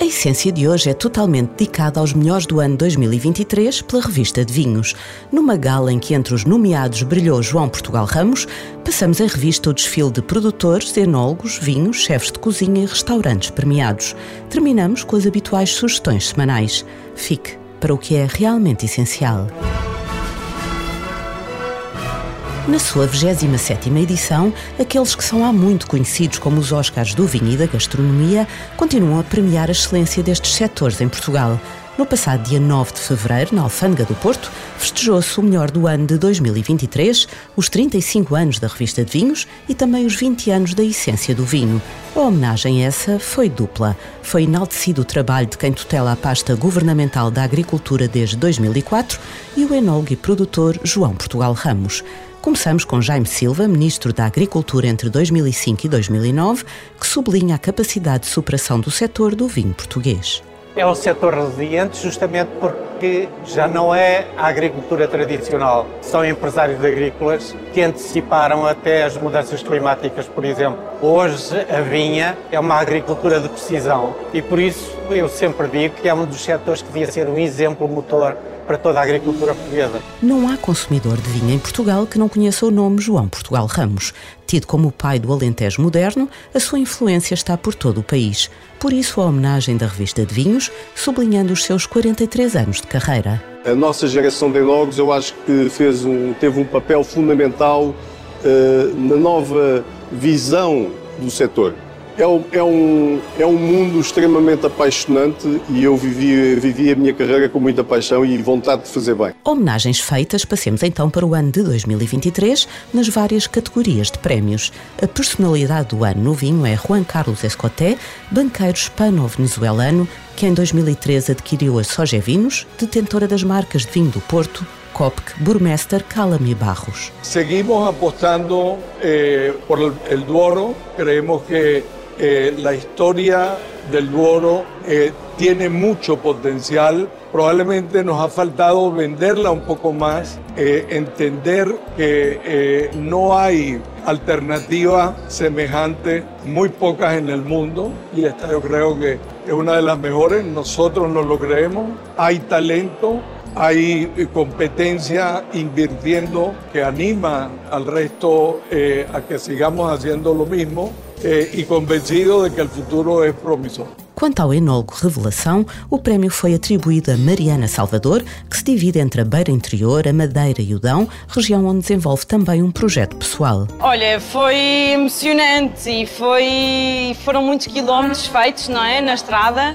A essência de hoje é totalmente dedicada aos melhores do ano 2023 pela revista de vinhos. Numa gala em que entre os nomeados brilhou João Portugal Ramos, passamos em revista o desfile de produtores, enólogos, vinhos, chefes de cozinha e restaurantes premiados. Terminamos com as habituais sugestões semanais. Fique para o que é realmente essencial. Na sua 27 edição, aqueles que são há muito conhecidos como os Oscars do vinho e da gastronomia continuam a premiar a excelência destes setores em Portugal. No passado dia 9 de fevereiro, na Alfândega do Porto, festejou-se o melhor do ano de 2023, os 35 anos da revista de vinhos e também os 20 anos da essência do vinho. A homenagem essa foi dupla. Foi enaltecido o trabalho de quem tutela a pasta governamental da agricultura desde 2004 e o enólogo e produtor João Portugal Ramos. Começamos com Jaime Silva, Ministro da Agricultura entre 2005 e 2009, que sublinha a capacidade de superação do setor do vinho português. É um setor resiliente justamente porque já não é a agricultura tradicional. São empresários agrícolas que anteciparam até as mudanças climáticas, por exemplo. Hoje a vinha é uma agricultura de precisão e por isso eu sempre digo que é um dos setores que devia ser um exemplo motor para toda a agricultura portuguesa. Não há consumidor de vinho em Portugal que não conheça o nome João Portugal Ramos. Tido como o pai do Alentejo moderno, a sua influência está por todo o país. Por isso, a homenagem da revista de vinhos, sublinhando os seus 43 anos de carreira. A nossa geração de enólogos, eu acho que fez um, teve um papel fundamental uh, na nova visão do setor. É um, é, um, é um mundo extremamente apaixonante e eu vivi, vivi a minha carreira com muita paixão e vontade de fazer bem. Homenagens feitas, passemos então para o ano de 2023 nas várias categorias de prémios. A personalidade do ano no vinho é Juan Carlos Escoté, banqueiro hispano-venezuelano, que em 2013 adquiriu a Soja Vinos, detentora das marcas de vinho do Porto, Copc, Burmester Calami Barros. Seguimos apostando eh, por el, el Duoro, creemos que Eh, la historia del Duoro eh, tiene mucho potencial. Probablemente nos ha faltado venderla un poco más, eh, entender que no hay alternativa semejante, muy pocas en el mundo, y esta yo creo que es una de las mejores, nosotros no lo creemos, hay talento, hay competencia invirtiendo que anima al resto a que sigamos haciendo lo mismo eh, e convencido de que o futuro é promissor. Quanto ao enólogo Revelação, o prémio foi atribuído a Mariana Salvador, que se divide entre a Beira Interior, a Madeira e o Dão, região onde desenvolve também um projeto pessoal. Olha, foi emocionante e foi, foram muitos quilómetros feitos, não é, na estrada.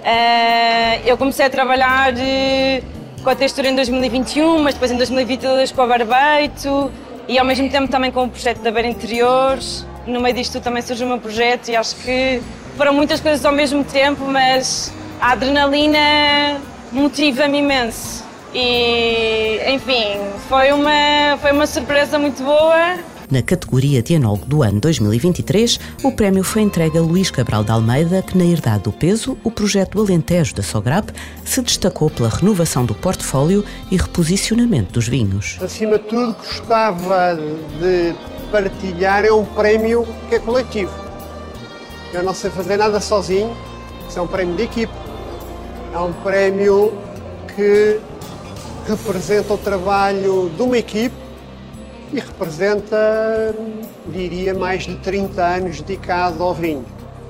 Uh, eu comecei a trabalhar uh, com a textura em 2021, mas depois em 2022 com a Barbeito e ao mesmo tempo também com o projeto da Beira Interiores no meio disto também surgiu o meu projeto e acho que foram muitas coisas ao mesmo tempo, mas a adrenalina motiva-me imenso. E, enfim, foi uma, foi uma surpresa muito boa. Na categoria de enólogo do ano 2023, o prémio foi entregue a Luís Cabral de Almeida, que na Herdade do Peso, o projeto do Alentejo da Sograp, se destacou pela renovação do portfólio e reposicionamento dos vinhos. Acima de tudo, gostava de partilhar é um prémio que é coletivo. Eu não sei fazer nada sozinho, isso é um prémio de equipe. É um prémio que representa o trabalho de uma equipe e representa, diria, mais de 30 anos dedicado ao vinho.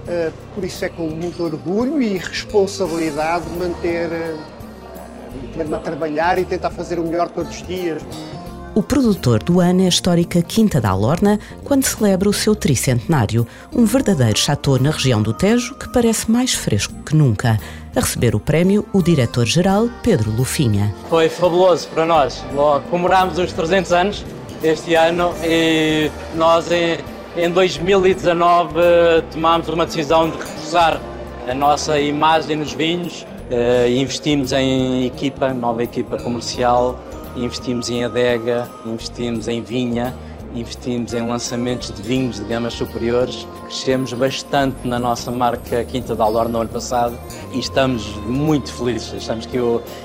Eh, por isso é com muito orgulho e responsabilidade manter, eh, manter-me a trabalhar e tentar fazer o melhor todos os dias. O produtor do ano é a histórica Quinta da Alorna, quando celebra o seu tricentenário, um verdadeiro chateau na região do Tejo que parece mais fresco que nunca. A receber o prémio, o diretor-geral Pedro Lufinha. Foi fabuloso para nós. Comemorámos os 300 anos este ano e nós em 2019 tomámos uma decisão de reforçar a nossa imagem nos vinhos Uh, investimos em equipa, nova equipa comercial, investimos em adega, investimos em vinha, investimos em lançamentos de vinhos de gamas superiores. Crescemos bastante na nossa marca Quinta da Alor no ano passado e estamos muito felizes. Achamos que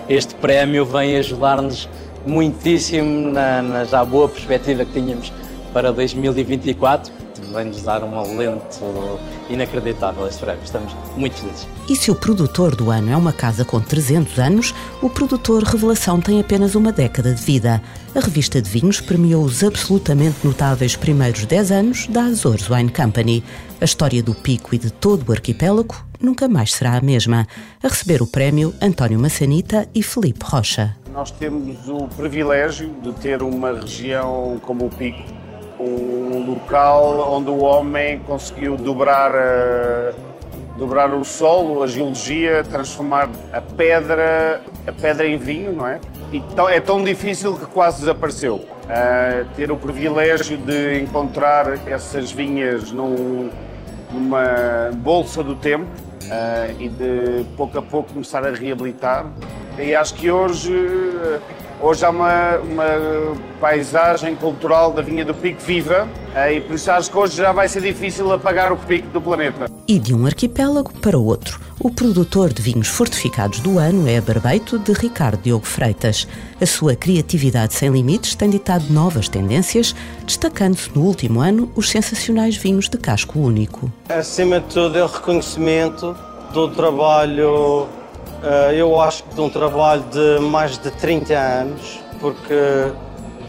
este prémio vem ajudar-nos muitíssimo na, na já boa perspectiva que tínhamos para 2024 vem-nos dar um alento inacreditável este prémio. Estamos muito felizes. E se o produtor do ano é uma casa com 300 anos, o produtor Revelação tem apenas uma década de vida. A revista de vinhos premiou os absolutamente notáveis primeiros 10 anos da Azores Wine Company. A história do Pico e de todo o arquipélago nunca mais será a mesma. A receber o prémio, António Massanita e Felipe Rocha. Nós temos o privilégio de ter uma região como o Pico, um local onde o homem conseguiu dobrar, uh, dobrar o solo, a geologia, transformar a pedra, a pedra em vinho, não é? E é tão difícil que quase desapareceu. Uh, ter o privilégio de encontrar essas vinhas num, numa bolsa do tempo uh, e de pouco a pouco começar a reabilitar. E acho que hoje Hoje há uma, uma paisagem cultural da Vinha do Pico viva eh, e por isso acho que hoje já vai ser difícil apagar o pico do planeta. E de um arquipélago para o outro. O produtor de vinhos fortificados do ano é a Barbeito de Ricardo Diogo Freitas. A sua criatividade sem limites tem ditado novas tendências, destacando-se no último ano os sensacionais vinhos de casco único. Acima de tudo é o reconhecimento do trabalho eu acho que de um trabalho de mais de 30 anos, porque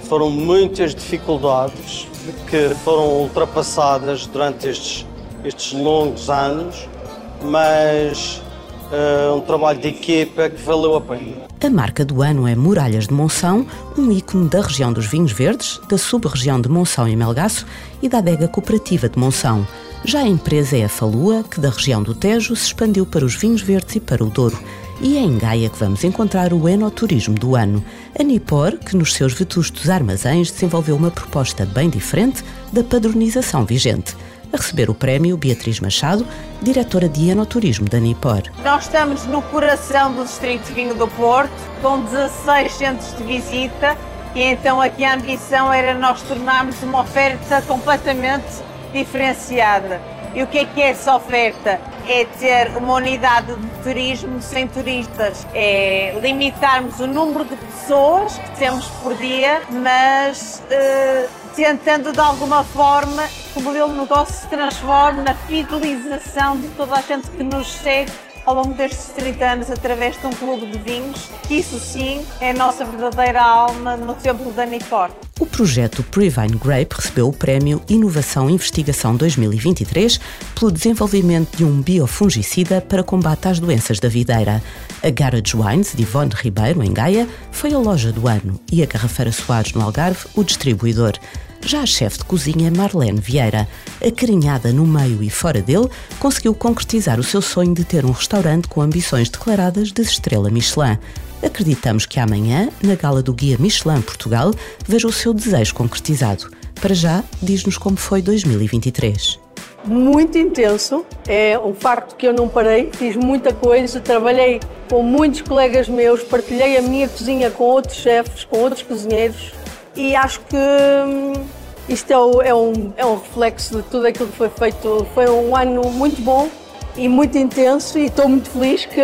foram muitas dificuldades que foram ultrapassadas durante estes, estes longos anos, mas uh, um trabalho de equipa que valeu a pena. A marca do ano é Muralhas de Monção, um ícone da região dos vinhos verdes, da sub-região de Monção e Melgaço e da adega cooperativa de Monção. Já a empresa é a Falua, que da região do Tejo se expandiu para os vinhos verdes e para o Douro. E é em Gaia que vamos encontrar o enoturismo do ano. A Nipor, que nos seus vetustos armazéns desenvolveu uma proposta bem diferente da padronização vigente. A receber o prémio, Beatriz Machado, diretora de enoturismo da Nipor. Nós estamos no coração do Distrito Vinho do Porto, com 16 centros de visita, e então aqui a ambição era nós tornarmos uma oferta completamente diferenciada. E o que é que é essa oferta? É ter uma unidade de turismo sem turistas, é limitarmos o número de pessoas que temos por dia, mas uh, tentando de alguma forma que o modelo de negócio se transforme na fidelização de toda a gente que nos segue ao longo destes 30 anos através de um clube de vinhos. Isso sim é a nossa verdadeira alma no templo da Nifor. O projeto Previne Grape recebeu o prémio Inovação Investigação 2023 pelo desenvolvimento de um biofungicida para combate às doenças da videira. A Garage Wines de Ivone Ribeiro, em Gaia, foi a loja do ano e a Garrafeira Soares, no Algarve, o distribuidor. Já a chefe de cozinha Marlene Vieira, acarinhada no meio e fora dele, conseguiu concretizar o seu sonho de ter um restaurante com ambições declaradas de estrela Michelin. Acreditamos que amanhã, na gala do Guia Michelin Portugal, veja o seu desejo concretizado. Para já, diz-nos como foi 2023 muito intenso. É um facto que eu não parei, fiz muita coisa, trabalhei com muitos colegas meus, partilhei a minha cozinha com outros chefes, com outros cozinheiros e acho que hum, isto é, é, um, é um reflexo de tudo aquilo que foi feito. Foi um ano muito bom e muito intenso e estou muito feliz que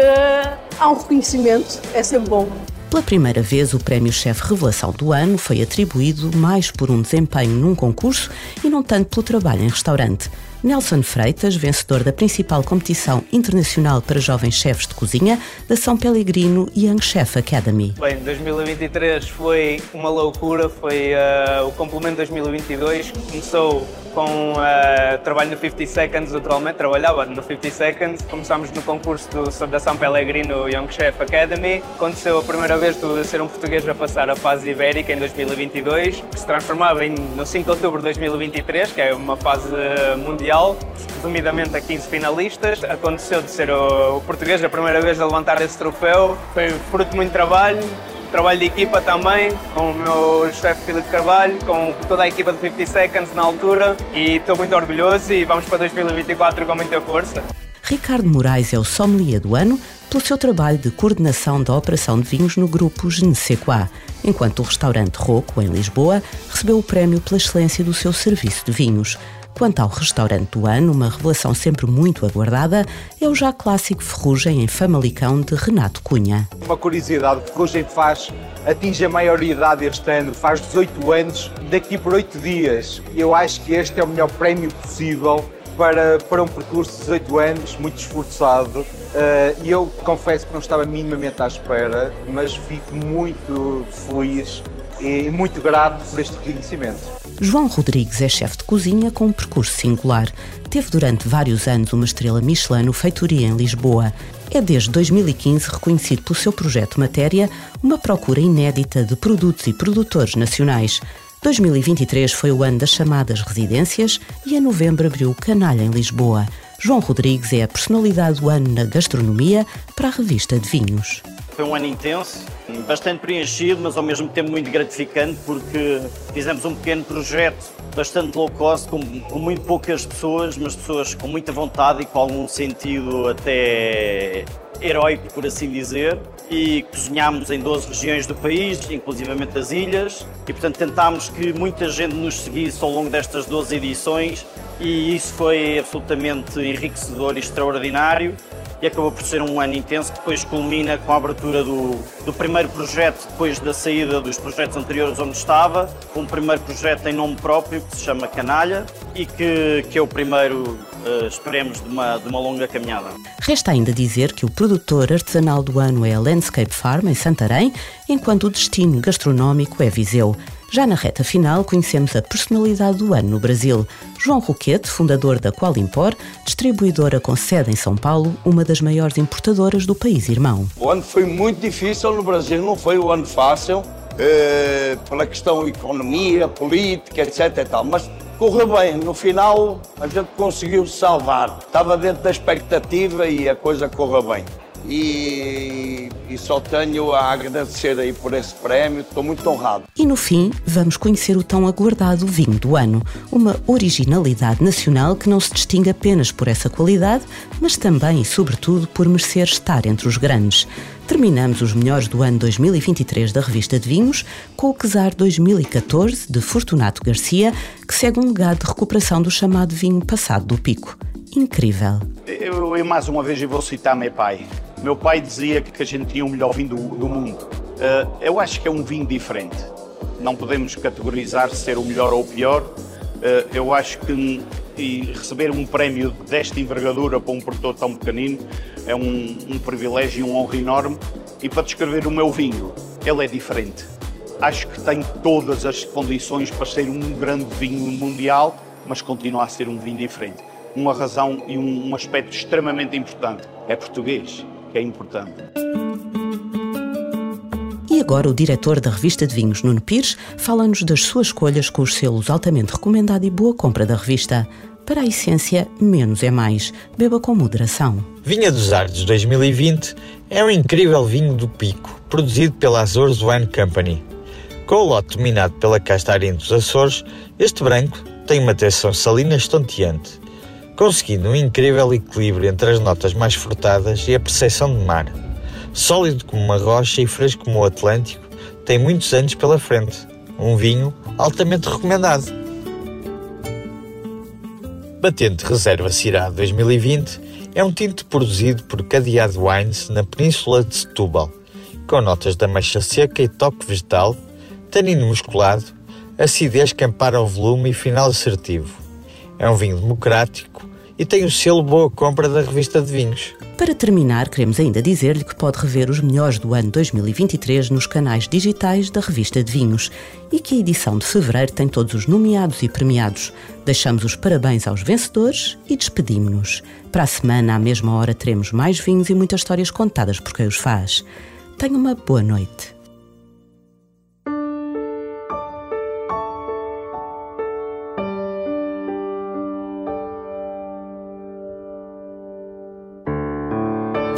há um reconhecimento, é sempre bom. Pela primeira vez, o Prémio Chefe Revelação do Ano foi atribuído mais por um desempenho num concurso e não tanto pelo trabalho em restaurante. Nelson Freitas, vencedor da principal competição internacional para jovens chefes de cozinha da São Pellegrino Young Chef Academy. Bem, 2023 foi uma loucura, foi uh, o complemento 2022, começou com uh, trabalho no 50 Seconds, atualmente trabalhava no 50 Seconds. Começámos no concurso do, da São Pellegrino Young Chef Academy. Aconteceu a primeira vez de ser um português a passar a fase ibérica em 2022, que se transformava em, no 5 de outubro de 2023, que é uma fase mundial, resumidamente a 15 finalistas. Aconteceu de ser o, o português a primeira vez a levantar esse troféu. Foi fruto de muito trabalho, trabalho de equipa também, com o meu chefe Filipe Carvalho, com toda a equipa de 50 Seconds na altura e estou muito orgulhoso e vamos para 2024 com muita força. Ricardo Moraes é o sommelier do ano pelo seu trabalho de coordenação da operação de vinhos no grupo Genesequá, enquanto o restaurante Roco, em Lisboa, recebeu o prémio pela excelência do seu serviço de vinhos. Quanto ao restaurante do ano, uma revelação sempre muito aguardada, é o já clássico Ferrugem em Famalicão de Renato Cunha. Uma curiosidade, Ferrugem faz, atinge a maioridade este ano, faz 18 anos, daqui por 8 dias. Eu acho que este é o melhor prémio possível para, para um percurso de 18 anos, muito esforçado. E uh, eu confesso que não estava minimamente à espera, mas fico muito feliz e muito grato por este reconhecimento. João Rodrigues é chefe de cozinha com um percurso singular. Teve durante vários anos uma estrela Michelin no Feitoria em Lisboa. É desde 2015 reconhecido pelo seu projeto Matéria, uma procura inédita de produtos e produtores nacionais. 2023 foi o ano das chamadas residências e em novembro abriu o Canalha em Lisboa. João Rodrigues é a personalidade do ano na gastronomia para a revista de vinhos. Foi um ano intenso, bastante preenchido, mas ao mesmo tempo muito gratificante, porque fizemos um pequeno projeto bastante low cost, com, com muito poucas pessoas, mas pessoas com muita vontade e com algum sentido até heróico, por assim dizer, e cozinhámos em 12 regiões do país, inclusivamente as ilhas, e portanto tentámos que muita gente nos seguisse ao longo destas 12 edições, e isso foi absolutamente enriquecedor e extraordinário e acabou por ser um ano intenso que depois culmina com a abertura do, do primeiro projeto depois da saída dos projetos anteriores onde estava, um primeiro projeto em nome próprio que se chama Canalha e que, que é o primeiro, uh, esperemos, de uma, de uma longa caminhada. Resta ainda dizer que o produtor artesanal do ano é a Landscape Farm em Santarém, enquanto o destino gastronómico é Viseu. Já na reta final, conhecemos a personalidade do ano no Brasil. João Roquete, fundador da Qualimpor, distribuidora com sede em São Paulo, uma das maiores importadoras do país irmão. O ano foi muito difícil no Brasil, não foi um ano fácil, eh, pela questão economia, política, etc. E tal, mas correu bem. No final, a gente conseguiu salvar. Estava dentro da expectativa e a coisa correu bem e, e, só tenho a agradecer aí por esse prémio, estou muito honrado. E no fim, vamos conhecer o tão aguardado vinho do ano, uma originalidade nacional que não se distingue apenas por essa qualidade, mas também e sobretudo por merecer estar entre os grandes. Terminamos os melhores do ano 2023 da revista de vinhos com o Quesar 2014 de Fortunato Garcia, que segue um legado de recuperação do chamado vinho passado do pico. Incrível. Eu, eu mais uma vez vou citar meu pai. Meu pai dizia que a gente tinha o melhor vinho do, do mundo. Uh, eu acho que é um vinho diferente. Não podemos categorizar ser o melhor ou o pior. Uh, eu acho que receber um prémio desta envergadura para um produtor tão pequenino é um, um privilégio e um honra enorme. E para descrever o meu vinho, ele é diferente. Acho que tem todas as condições para ser um grande vinho mundial, mas continua a ser um vinho diferente. Uma razão e um aspecto extremamente importante: é português que é importante. E agora o diretor da revista de vinhos, Nuno Pires, fala-nos das suas escolhas com os selos altamente recomendado e boa compra da revista. Para a essência, menos é mais. Beba com moderação. Vinha dos Ardes 2020 é um incrível vinho do Pico, produzido pela Azores Wine Company. Com o lote dominado pela casta Arim dos Açores, este branco tem uma tensão salina estonteante conseguindo um incrível equilíbrio entre as notas mais frutadas e a percepção de mar. Sólido como uma rocha e fresco como o Atlântico, tem muitos anos pela frente. Um vinho altamente recomendado. Batente Reserva Cirá 2020 é um tinto produzido por Cadeado Wines na Península de Setúbal, com notas de ameixa seca e toque vegetal, tanino musculado, acidez que ampara o volume e final assertivo. É um vinho democrático e tem o selo Boa Compra da revista de vinhos. Para terminar, queremos ainda dizer-lhe que pode rever os melhores do ano 2023 nos canais digitais da revista de vinhos e que a edição de fevereiro tem todos os nomeados e premiados. Deixamos os parabéns aos vencedores e despedimos-nos. Para a semana, à mesma hora, teremos mais vinhos e muitas histórias contadas por quem os faz. Tenha uma boa noite.